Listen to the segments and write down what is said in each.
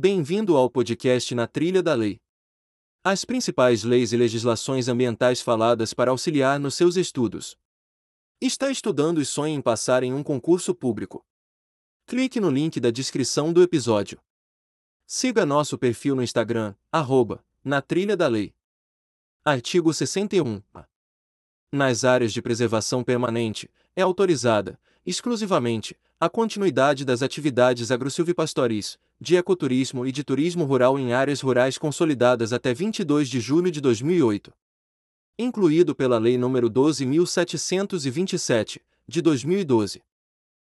Bem-vindo ao podcast Na Trilha da Lei. As principais leis e legislações ambientais faladas para auxiliar nos seus estudos. Está estudando e sonha em passar em um concurso público? Clique no link da descrição do episódio. Siga nosso perfil no Instagram, arroba, na trilha da lei. Artigo 61. Nas áreas de preservação permanente, é autorizada, exclusivamente, a continuidade das atividades agrosilvipastoris, de ecoturismo e de turismo rural em áreas rurais consolidadas até 22 de julho de 2008. Incluído pela Lei nº 12.727, de 2012.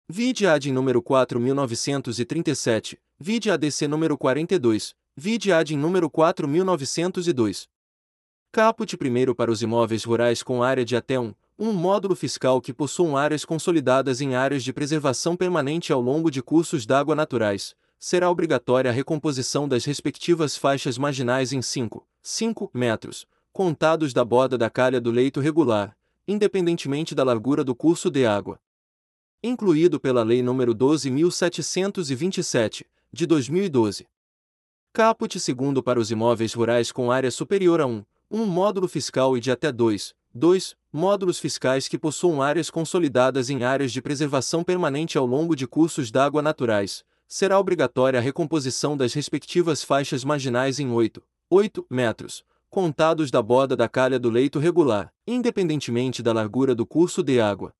Vide AD número 4.937, vide ADC número 42, vide AD número 4.902. Caput primeiro para os imóveis rurais com área de até 1, um módulo fiscal que possuam áreas consolidadas em áreas de preservação permanente ao longo de cursos d'água naturais, será obrigatória a recomposição das respectivas faixas marginais em 5, 5 metros, contados da borda da calha do leito regular, independentemente da largura do curso de água. Incluído pela Lei nº 12.727, de 2012. Caput segundo para os imóveis rurais com área superior a 1, um módulo fiscal e de até 2, 2 módulos fiscais que possuam áreas consolidadas em áreas de preservação permanente ao longo de cursos d'água naturais, será obrigatória a recomposição das respectivas faixas marginais em 8, 8 metros, contados da borda da calha do leito regular, independentemente da largura do curso de água.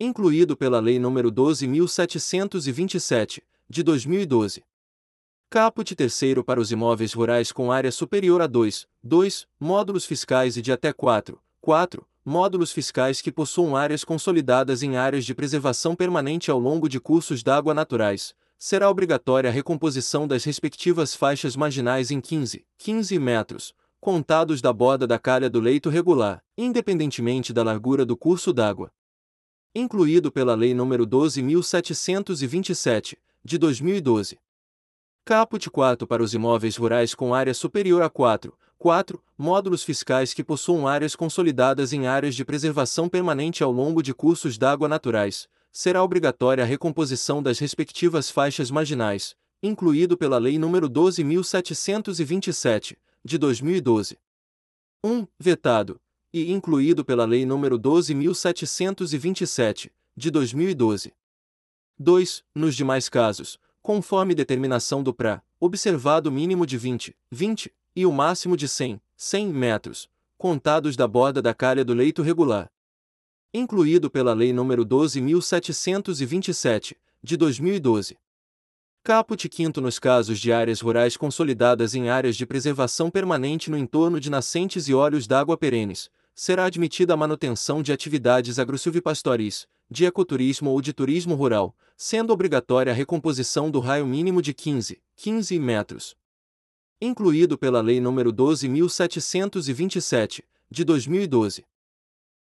Incluído pela Lei nº 12.727, de 2012. Caput terceiro para os imóveis rurais com área superior a 2, 2 módulos fiscais e de até 4, 4 módulos fiscais que possuam áreas consolidadas em áreas de preservação permanente ao longo de cursos d'água naturais, será obrigatória a recomposição das respectivas faixas marginais em 15, 15 metros, contados da borda da calha do leito regular, independentemente da largura do curso d'água. Incluído pela Lei nº 12.727, de 2012. Caput 4 para os imóveis rurais com área superior a 4, 4 módulos fiscais que possuam áreas consolidadas em áreas de preservação permanente ao longo de cursos d'água naturais, será obrigatória a recomposição das respectivas faixas marginais, incluído pela Lei nº 12.727, de 2012. 1. Vetado, e incluído pela Lei nº 12.727, de 2012. 2. Nos demais casos, conforme determinação do PRA, observado o mínimo de 20, 20 e o máximo de 100, 100 metros, contados da borda da calha do leito regular. Incluído pela Lei nº 12.727, de 2012. Caput quinto nos casos de áreas rurais consolidadas em áreas de preservação permanente no entorno de nascentes e olhos d'água perenes, será admitida a manutenção de atividades agrosilvipastoris, de ecoturismo ou de turismo rural, sendo obrigatória a recomposição do raio mínimo de 15, 15 metros. Incluído pela Lei nº 12.727, de 2012.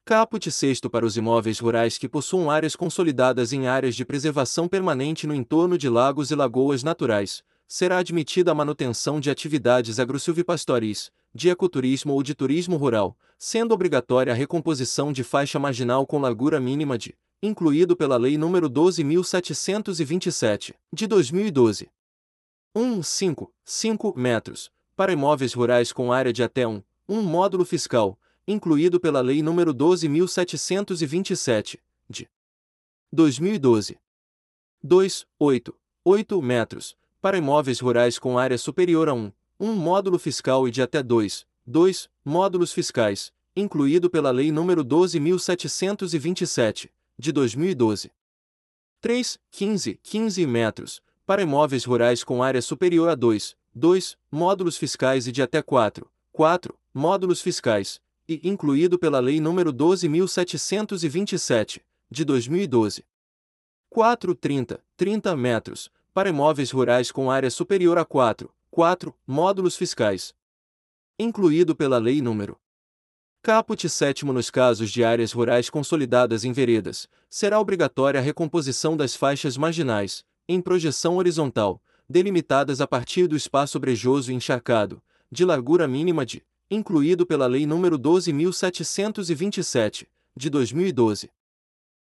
Caput sexto para os imóveis rurais que possuam áreas consolidadas em áreas de preservação permanente no entorno de lagos e lagoas naturais, será admitida a manutenção de atividades agrosilvipastoris, de ecoturismo ou de turismo rural, sendo obrigatória a recomposição de faixa marginal com largura mínima de, incluído pela Lei nº 12.727, de 2012. 1, 5, 5 metros, para imóveis rurais com área de até 1, 1 módulo fiscal, incluído pela Lei nº 12.727, de 2012. 2, 8, 8 metros, para imóveis rurais com área superior a 1, 1 módulo fiscal e de até 2, 2 módulos fiscais, incluído pela Lei nº 12.727, de 2012. 3, 15, 15 metros, para imóveis rurais com área superior a 2, 2 módulos fiscais e de até 4, 4 módulos fiscais, e incluído pela Lei nº 12.727, de 2012. 4, 30, 30 metros, para imóveis rurais com área superior a 4, 4 módulos fiscais. Incluído pela Lei nº. Caput 7 nos casos de áreas rurais consolidadas em veredas, será obrigatória a recomposição das faixas marginais, em projeção horizontal, delimitadas a partir do espaço brejoso encharcado, de largura mínima de, incluído pela Lei nº 12.727, de 2012.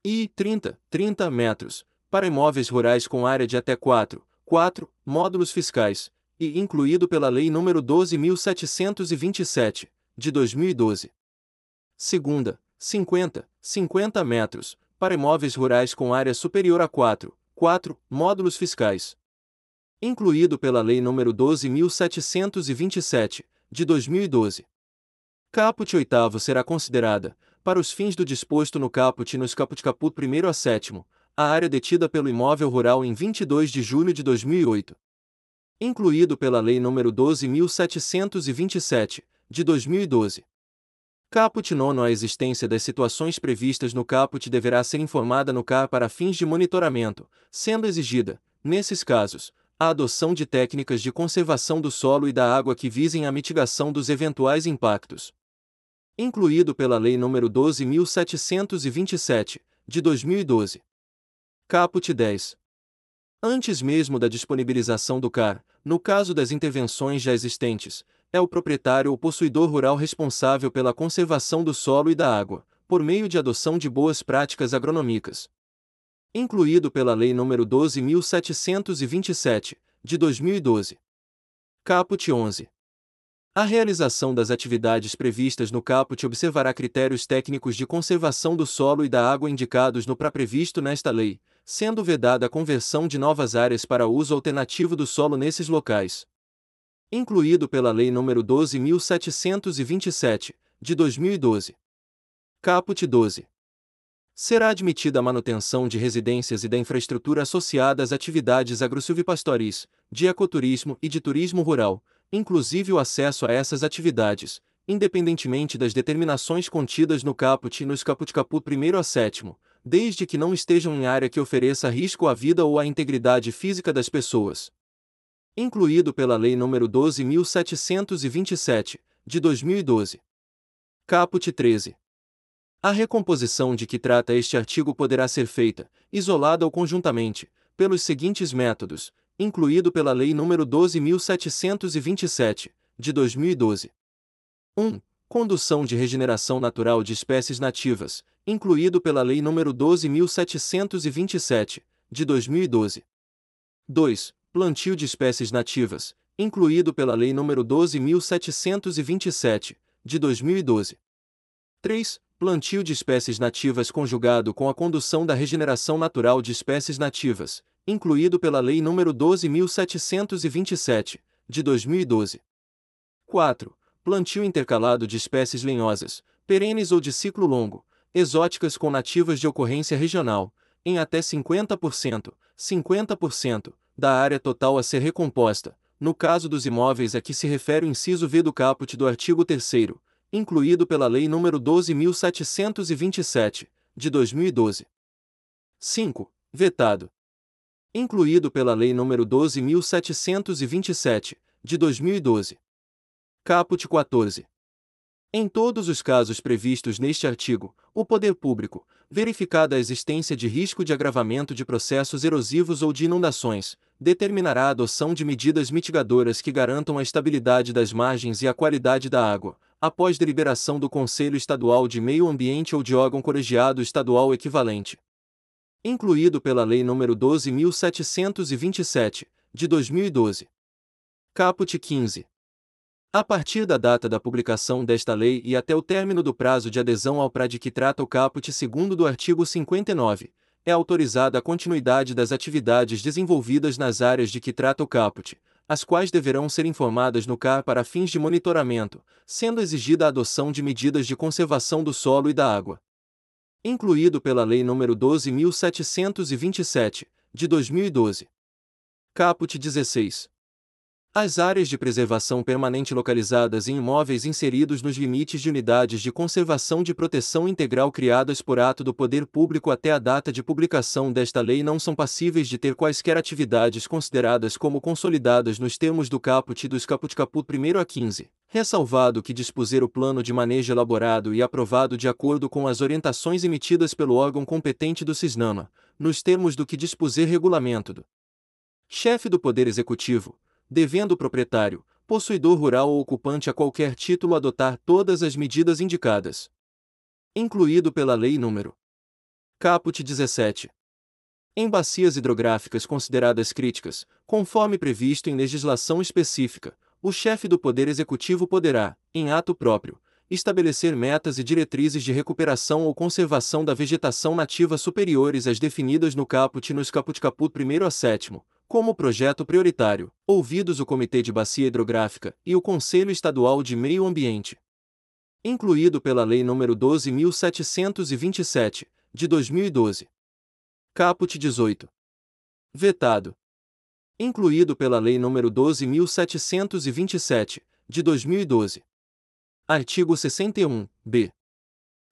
E 30, 30 metros, para imóveis rurais com área de até 4, 4, módulos fiscais, e incluído pela Lei nº 12.727, de 2012. Segunda, 50, 50 metros, para imóveis rurais com área superior a 4, 4, módulos fiscais. Incluído pela Lei nº 12.727, de 2012. Caput oitavo será considerada, para os fins do disposto no caput e nos caput caput 1 a 7, a área detida pelo imóvel rural em 22 de julho de 2008. Incluído pela Lei nº 12.727, de 2012. Caput nono A existência das situações previstas no caput deverá ser informada no CAR para fins de monitoramento, sendo exigida, nesses casos, a adoção de técnicas de conservação do solo e da água que visem a mitigação dos eventuais impactos incluído pela Lei nº 12.727, de 2012. Caput 10. Antes mesmo da disponibilização do CAR, no caso das intervenções já existentes, é o proprietário ou possuidor rural responsável pela conservação do solo e da água, por meio de adoção de boas práticas agronômicas. Incluído pela Lei nº 12.727, de 2012. Caput 11. A realização das atividades previstas no caput observará critérios técnicos de conservação do solo e da água indicados no pré-previsto nesta lei, sendo vedada a conversão de novas áreas para uso alternativo do solo nesses locais. Incluído pela Lei nº 12.727, de 2012. Caput 12. Será admitida a manutenção de residências e da infraestrutura associada às atividades agrosilvipastoris, de ecoturismo e de turismo rural, inclusive o acesso a essas atividades, independentemente das determinações contidas no caput e nos caput caput 1 a 7, desde que não estejam em área que ofereça risco à vida ou à integridade física das pessoas. Incluído pela Lei nº 12.727, de 2012. Caput 13. A recomposição de que trata este artigo poderá ser feita, isolada ou conjuntamente, pelos seguintes métodos, incluído pela Lei nº 12.727, de 2012. 1. Condução de regeneração natural de espécies nativas, incluído pela Lei nº 12.727, de 2012. 2. Plantio de espécies nativas, incluído pela Lei nº 12.727, de 2012. 3. Plantio de espécies nativas conjugado com a condução da regeneração natural de espécies nativas, incluído pela Lei nº 12.727, de 2012. 4. Plantio intercalado de espécies lenhosas, perenes ou de ciclo longo, exóticas com nativas de ocorrência regional, em até 50%, 50% da área total a ser recomposta, no caso dos imóveis a que se refere o inciso V do caput do artigo 3 incluído pela Lei nº 12.727, de 2012. 5. Vetado, incluído pela Lei nº 12.727, de 2012. Caput 14. Em todos os casos previstos neste artigo, o poder público, verificada a existência de risco de agravamento de processos erosivos ou de inundações, determinará a adoção de medidas mitigadoras que garantam a estabilidade das margens e a qualidade da água, após deliberação do Conselho Estadual de Meio Ambiente ou de órgão colegiado estadual equivalente incluído pela Lei nº 12.727, de 2012. Caput 15. A partir da data da publicação desta lei e até o término do prazo de adesão ao PRA de que trata o caput segundo do artigo 59, é autorizada a continuidade das atividades desenvolvidas nas áreas de que trata o caput, as quais deverão ser informadas no CAR para fins de monitoramento, sendo exigida a adoção de medidas de conservação do solo e da água incluído pela Lei nº 12.727, de 2012. Caput 16. As áreas de preservação permanente localizadas em imóveis inseridos nos limites de unidades de conservação de proteção integral criadas por ato do poder público até a data de publicação desta lei não são passíveis de ter quaisquer atividades consideradas como consolidadas nos termos do caput e dos caput caput 1 a 15, ressalvado que dispuser o plano de manejo elaborado e aprovado de acordo com as orientações emitidas pelo órgão competente do CISNAMA, nos termos do que dispuser regulamento do chefe do Poder Executivo, devendo o proprietário, possuidor rural ou ocupante a qualquer título adotar todas as medidas indicadas. Incluído pela Lei nº. Caput 17. em bacias hidrográficas consideradas críticas, conforme previsto em legislação específica, o chefe do Poder Executivo poderá, em ato próprio, estabelecer metas e diretrizes de recuperação ou conservação da vegetação nativa superiores às definidas no caput e nos caput caput 1 a 7, como projeto prioritário, ouvidos o Comitê de Bacia Hidrográfica e o Conselho Estadual de Meio Ambiente. Incluído pela Lei nº 12.727, de 2012. Caput 18. Vetado. Incluído pela Lei nº 12.727, de 2012. Artigo 61, b.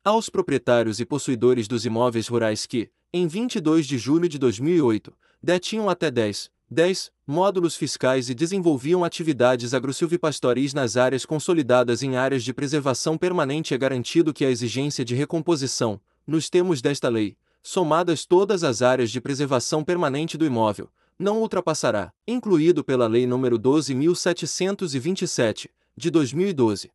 Aos proprietários e possuidores dos imóveis rurais que, em 22 de julho de 2008, detinham até 10, 10 módulos fiscais e desenvolviam atividades agrosilvipastoris nas áreas consolidadas em áreas de preservação permanente é garantido que a exigência de recomposição, nos termos desta lei, somadas todas as áreas de preservação permanente do imóvel, não ultrapassará, incluído pela Lei nº 12.727, de 2012.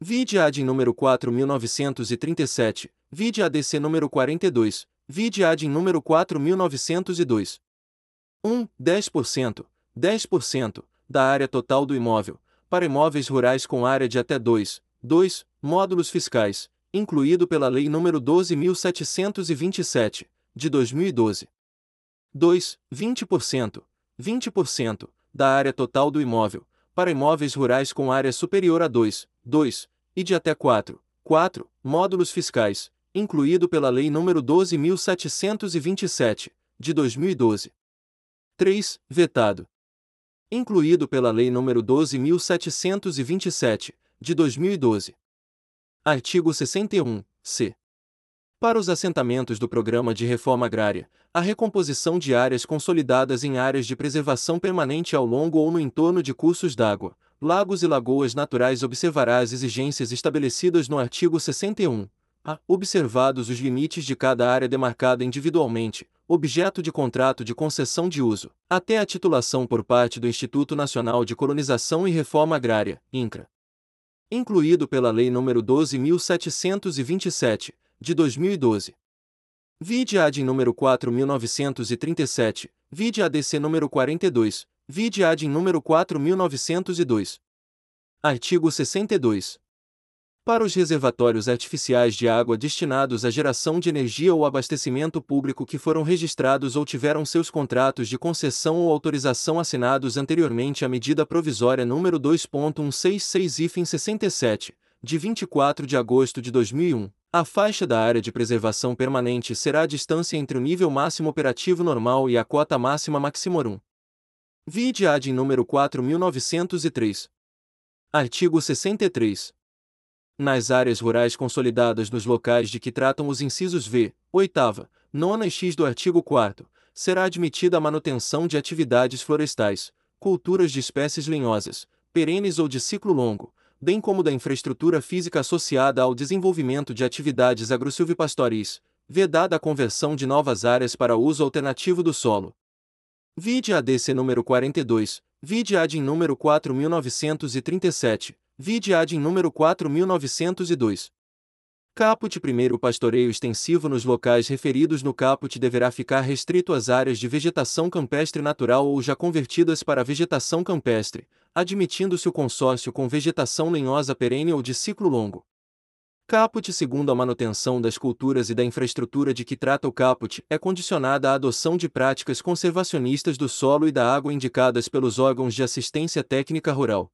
Vide AD número 4937, vide ADC número 42, vide AD número 4902. 1. 10%, 10% da área total do imóvel, para imóveis rurais com área de até 2, 2 módulos fiscais, incluído pela Lei nº 12.727, de 2012. 2. 20%, 20% da área total do imóvel, para imóveis rurais com área superior a 2, 2 e de até 4, 4 módulos fiscais, incluído pela Lei nº 12.727, de 2012. 3. Vetado. Incluído pela Lei nº 12.727, de 2012. Artigo 61, c. Para os assentamentos do Programa de Reforma Agrária, a recomposição de áreas consolidadas em áreas de preservação permanente ao longo ou no entorno de cursos d'água, lagos e lagoas naturais observará as exigências estabelecidas no artigo 61, a, observados os limites de cada área demarcada individualmente, objeto de contrato de concessão de uso, até a titulação por parte do Instituto Nacional de Colonização e Reforma Agrária, INCRA. Incluído pela Lei nº 12.727, de 2012. Vide AD número 4937, vide ADC número 42, vide AD número 4902. Artigo 62. Para os reservatórios artificiais de água destinados à geração de energia ou abastecimento público que foram registrados ou tiveram seus contratos de concessão ou autorização assinados anteriormente à medida provisória número 2.166-67, de 24 de agosto de 2001, a faixa da área de preservação permanente será a distância entre o nível máximo operativo normal e a cota máxima maximorum. Vide AD número 4903. Artigo 63. Nas áreas rurais consolidadas nos locais de que tratam os incisos V, 8, 9 e X do artigo 4 será admitida a manutenção de atividades florestais, culturas de espécies lenhosas, perenes ou de ciclo longo, bem como da infraestrutura física associada ao desenvolvimento de atividades agrosilvipastoris, vedada a conversão de novas áreas para uso alternativo do solo. Vide ADC número 42, vide AD número 4937, vide AD número 4902. Caput primeiro pastoreio extensivo nos locais referidos no caput deverá ficar restrito às áreas de vegetação campestre natural ou já convertidas para vegetação campestre, admitindo-se o consórcio com vegetação lenhosa perene ou de ciclo longo. Caput segundo a manutenção das culturas e da infraestrutura de que trata o caput é condicionada à adoção de práticas conservacionistas do solo e da água indicadas pelos órgãos de assistência técnica rural.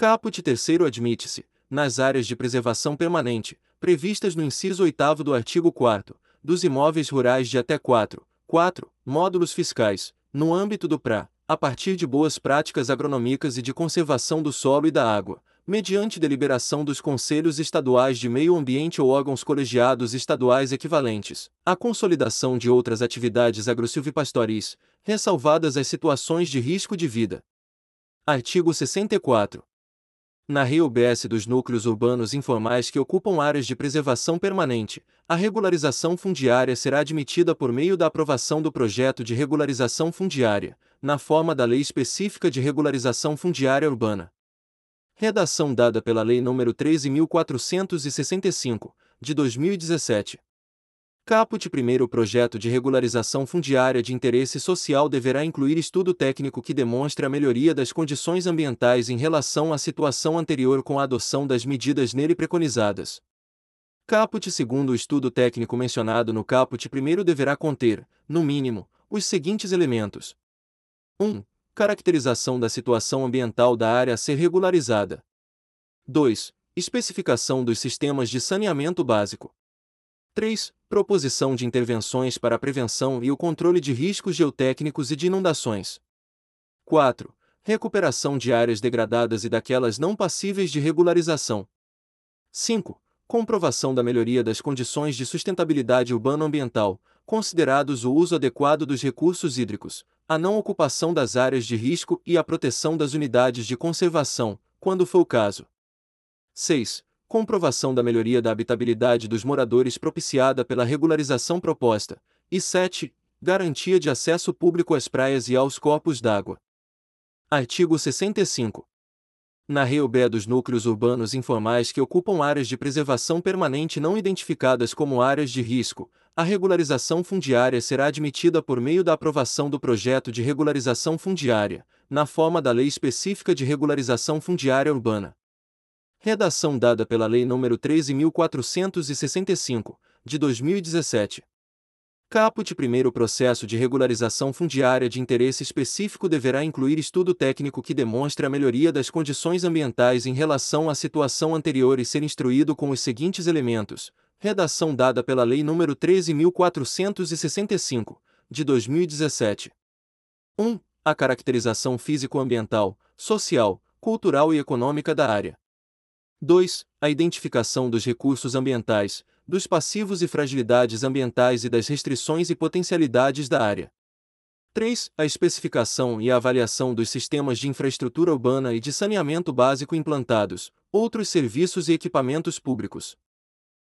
Caput terceiro admite-se, nas áreas de preservação permanente, previstas no inciso 8 do artigo 4 dos imóveis rurais de até 4, 4 módulos fiscais, no âmbito do PRA, a partir de boas práticas agronômicas e de conservação do solo e da água, mediante deliberação dos conselhos estaduais de meio ambiente ou órgãos colegiados estaduais equivalentes, a consolidação de outras atividades agrosilvipastoris, ressalvadas as situações de risco de vida. Artigo 64 na REUBS dos núcleos urbanos informais que ocupam áreas de preservação permanente, a regularização fundiária será admitida por meio da aprovação do projeto de regularização fundiária, na forma da Lei Específica de Regularização Fundiária Urbana. Redação dada pela Lei nº 13.465, de 2017. Caput primeiro projeto de regularização fundiária de interesse social deverá incluir estudo técnico que demonstre a melhoria das condições ambientais em relação à situação anterior com a adoção das medidas nele preconizadas. Caput segundo o estudo técnico mencionado no caput primeiro deverá conter, no mínimo, os seguintes elementos. 1. Caracterização da situação ambiental da área a ser regularizada. 2. Especificação dos sistemas de saneamento básico. 3. Proposição de intervenções para a prevenção e o controle de riscos geotécnicos e de inundações. 4. Recuperação de áreas degradadas e daquelas não passíveis de regularização. 5. Comprovação da melhoria das condições de sustentabilidade urbano-ambiental, considerados o uso adequado dos recursos hídricos, a não ocupação das áreas de risco e a proteção das unidades de conservação, quando for o caso. 6 comprovação da melhoria da habitabilidade dos moradores propiciada pela regularização proposta, e 7. Garantia de acesso público às praias e aos corpos d'água. Artigo 65. Na REUB dos núcleos urbanos informais que ocupam áreas de preservação permanente não identificadas como áreas de risco, a regularização fundiária será admitida por meio da aprovação do projeto de regularização fundiária, na forma da Lei Específica de Regularização Fundiária Urbana, Redação dada pela Lei nº 13.465, de 2017. Caput primeiro processo de regularização fundiária de interesse específico deverá incluir estudo técnico que demonstre a melhoria das condições ambientais em relação à situação anterior e ser instruído com os seguintes elementos. Redação dada pela Lei nº 13.465, de 2017. 1. A caracterização físico-ambiental, social, cultural e econômica da área. 2. A identificação dos recursos ambientais, dos passivos e fragilidades ambientais e das restrições e potencialidades da área. 3. A especificação e a avaliação dos sistemas de infraestrutura urbana e de saneamento básico implantados, outros serviços e equipamentos públicos.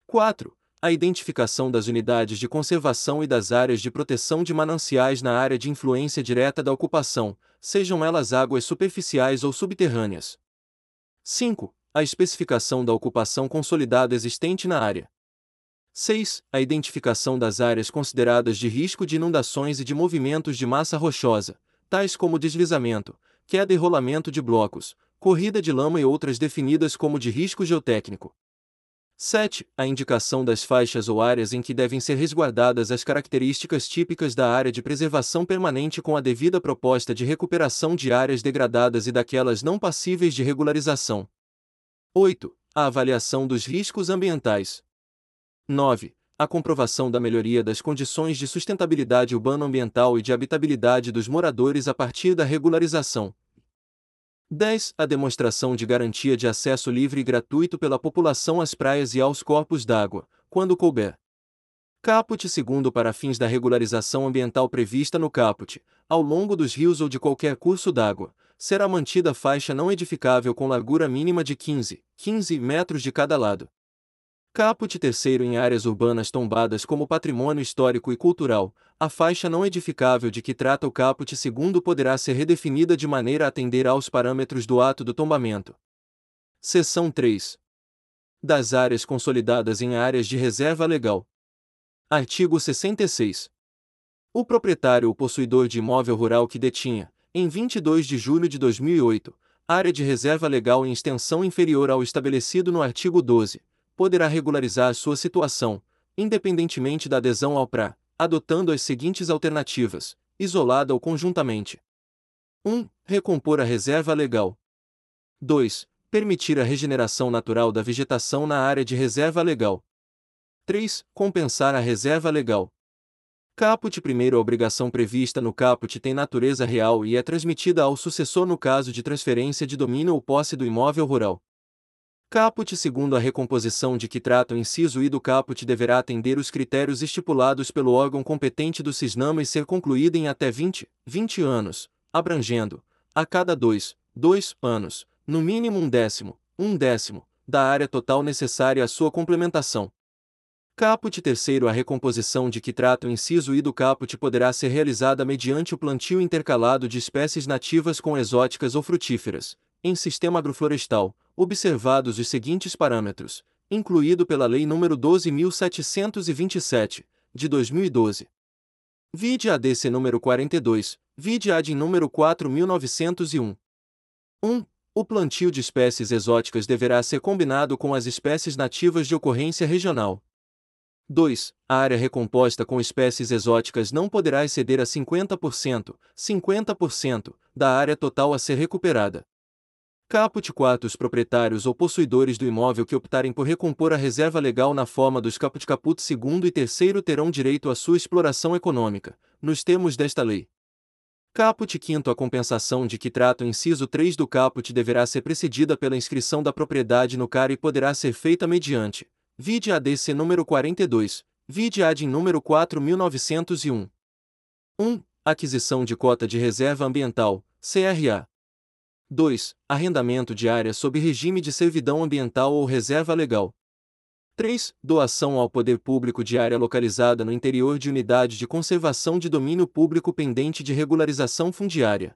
4. A identificação das unidades de conservação e das áreas de proteção de mananciais na área de influência direta da ocupação, sejam elas águas superficiais ou subterrâneas. 5 a especificação da ocupação consolidada existente na área. 6. A identificação das áreas consideradas de risco de inundações e de movimentos de massa rochosa, tais como deslizamento, queda e rolamento de blocos, corrida de lama e outras definidas como de risco geotécnico. 7. A indicação das faixas ou áreas em que devem ser resguardadas as características típicas da área de preservação permanente com a devida proposta de recuperação de áreas degradadas e daquelas não passíveis de regularização. 8. A avaliação dos riscos ambientais. 9. A comprovação da melhoria das condições de sustentabilidade urbano-ambiental e de habitabilidade dos moradores a partir da regularização. 10. A demonstração de garantia de acesso livre e gratuito pela população às praias e aos corpos d'água, quando couber. Caput segundo para fins da regularização ambiental prevista no caput, ao longo dos rios ou de qualquer curso d'água, será mantida faixa não edificável com largura mínima de 15, 15 metros de cada lado. Caput terceiro em áreas urbanas tombadas como patrimônio histórico e cultural, a faixa não edificável de que trata o caput segundo poderá ser redefinida de maneira a atender aos parâmetros do ato do tombamento. Seção 3. Das áreas consolidadas em áreas de reserva legal. Artigo 66. O proprietário ou possuidor de imóvel rural que detinha, em 22 de julho de 2008, área de reserva legal em extensão inferior ao estabelecido no artigo 12, poderá regularizar sua situação, independentemente da adesão ao PRA, adotando as seguintes alternativas, isolada ou conjuntamente. 1. Recompor a reserva legal. 2. Permitir a regeneração natural da vegetação na área de reserva legal. 3. Compensar a reserva legal. Caput primeiro a obrigação prevista no caput tem natureza real e é transmitida ao sucessor no caso de transferência de domínio ou posse do imóvel rural. Caput segundo a recomposição de que trata o inciso I do caput deverá atender os critérios estipulados pelo órgão competente do CISNAMA e ser concluída em até 20, 20 anos, abrangendo, a cada dois, dois anos, no mínimo um décimo, um décimo, da área total necessária à sua complementação. Caput terceiro A recomposição de que trata o inciso I do caput poderá ser realizada mediante o plantio intercalado de espécies nativas com exóticas ou frutíferas, em sistema agroflorestal, observados os seguintes parâmetros, incluído pela Lei nº 12.727, de 2012. Vide ADC número 42, vide AD número 4901. 1. O plantio de espécies exóticas deverá ser combinado com as espécies nativas de ocorrência regional. 2. A área recomposta com espécies exóticas não poderá exceder a 50%, 50% da área total a ser recuperada. Caput 4 Os proprietários ou possuidores do imóvel que optarem por recompor a reserva legal na forma dos Caput Caput segundo e terceiro terão direito à sua exploração econômica, nos termos desta lei. Caput 5 A compensação de que trata o inciso 3 do caput deverá ser precedida pela inscrição da propriedade no CAR e poderá ser feita mediante Vide ADC número 42, vide AD número 4901. 1. Aquisição de cota de reserva ambiental, CRA. 2. Arrendamento de área sob regime de servidão ambiental ou reserva legal. 3. Doação ao poder público de área localizada no interior de unidade de conservação de domínio público pendente de regularização fundiária.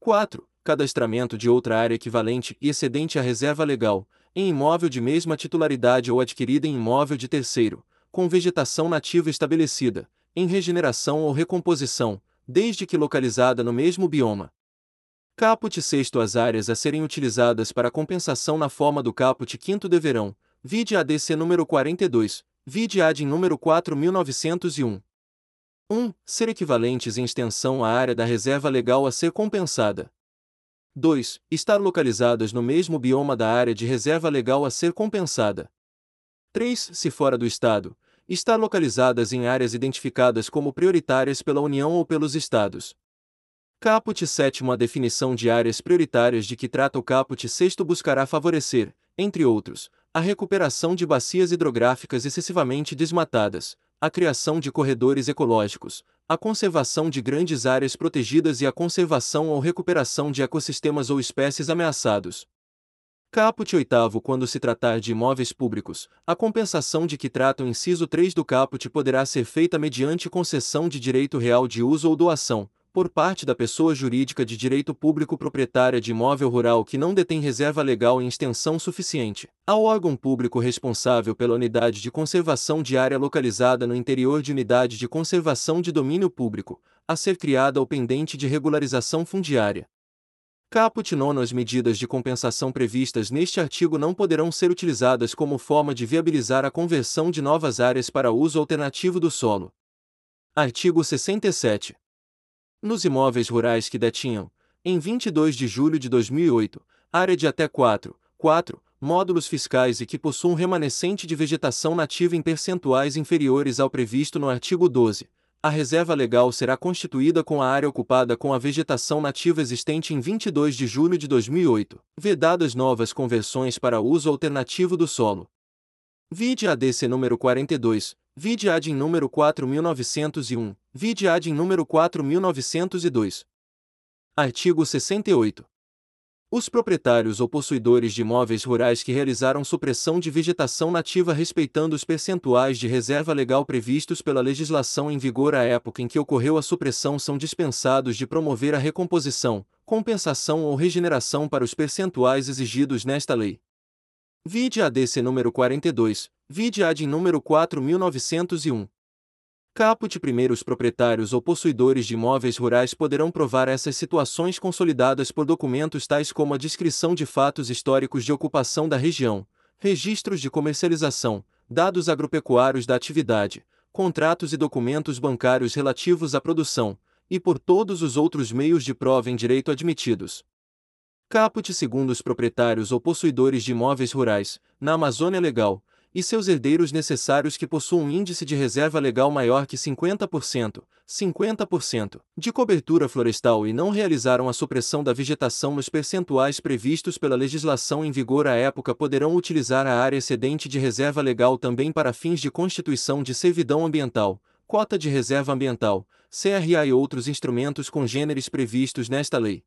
4. Cadastramento de outra área equivalente e excedente à reserva legal, em imóvel de mesma titularidade ou adquirida em imóvel de terceiro, com vegetação nativa estabelecida, em regeneração ou recomposição, desde que localizada no mesmo bioma. Caput sexto As áreas a serem utilizadas para compensação na forma do caput quinto deverão, vide ADC número 42, vide AD número 4901. 1. Ser equivalentes em extensão à área da reserva legal a ser compensada. 2. Estar localizadas no mesmo bioma da área de reserva legal a ser compensada. 3. Se fora do Estado, estar localizadas em áreas identificadas como prioritárias pela União ou pelos Estados. Caput 7 A definição de áreas prioritárias de que trata o Caput 6 buscará favorecer, entre outros, a recuperação de bacias hidrográficas excessivamente desmatadas, a criação de corredores ecológicos, a conservação de grandes áreas protegidas e a conservação ou recuperação de ecossistemas ou espécies ameaçados. Caput 8 Quando se tratar de imóveis públicos, a compensação de que trata o inciso 3 do caput poderá ser feita mediante concessão de direito real de uso ou doação, por parte da pessoa jurídica de direito público proprietária de imóvel rural que não detém reserva legal em extensão suficiente, ao órgão público responsável pela unidade de conservação de área localizada no interior de unidade de conservação de domínio público, a ser criada ou pendente de regularização fundiária. Caput nono As medidas de compensação previstas neste artigo não poderão ser utilizadas como forma de viabilizar a conversão de novas áreas para uso alternativo do solo. Artigo 67 nos imóveis rurais que detinham, em 22 de julho de 2008, área de até 4, 4 módulos fiscais e que possuam remanescente de vegetação nativa em percentuais inferiores ao previsto no artigo 12, a reserva legal será constituída com a área ocupada com a vegetação nativa existente em 22 de julho de 2008, vedadas novas conversões para uso alternativo do solo. Vide ADC número 42, vide AD número 4901, Vide ad número 4902. Artigo 68. Os proprietários ou possuidores de imóveis rurais que realizaram supressão de vegetação nativa respeitando os percentuais de reserva legal previstos pela legislação em vigor à época em que ocorreu a supressão são dispensados de promover a recomposição, compensação ou regeneração para os percentuais exigidos nesta lei. Vide ADC número 42, vide AD número 4901. Caput primeiros proprietários ou possuidores de imóveis rurais poderão provar essas situações consolidadas por documentos tais como a descrição de fatos históricos de ocupação da região, registros de comercialização, dados agropecuários da atividade, contratos e documentos bancários relativos à produção, e por todos os outros meios de prova em direito admitidos. Caput segundo os proprietários ou possuidores de imóveis rurais, na Amazônia Legal, e seus herdeiros necessários que possuam um índice de reserva legal maior que 50%, 50% de cobertura florestal e não realizaram a supressão da vegetação nos percentuais previstos pela legislação em vigor à época poderão utilizar a área excedente de reserva legal também para fins de constituição de servidão ambiental, cota de reserva ambiental, CRA e outros instrumentos congêneres previstos nesta lei.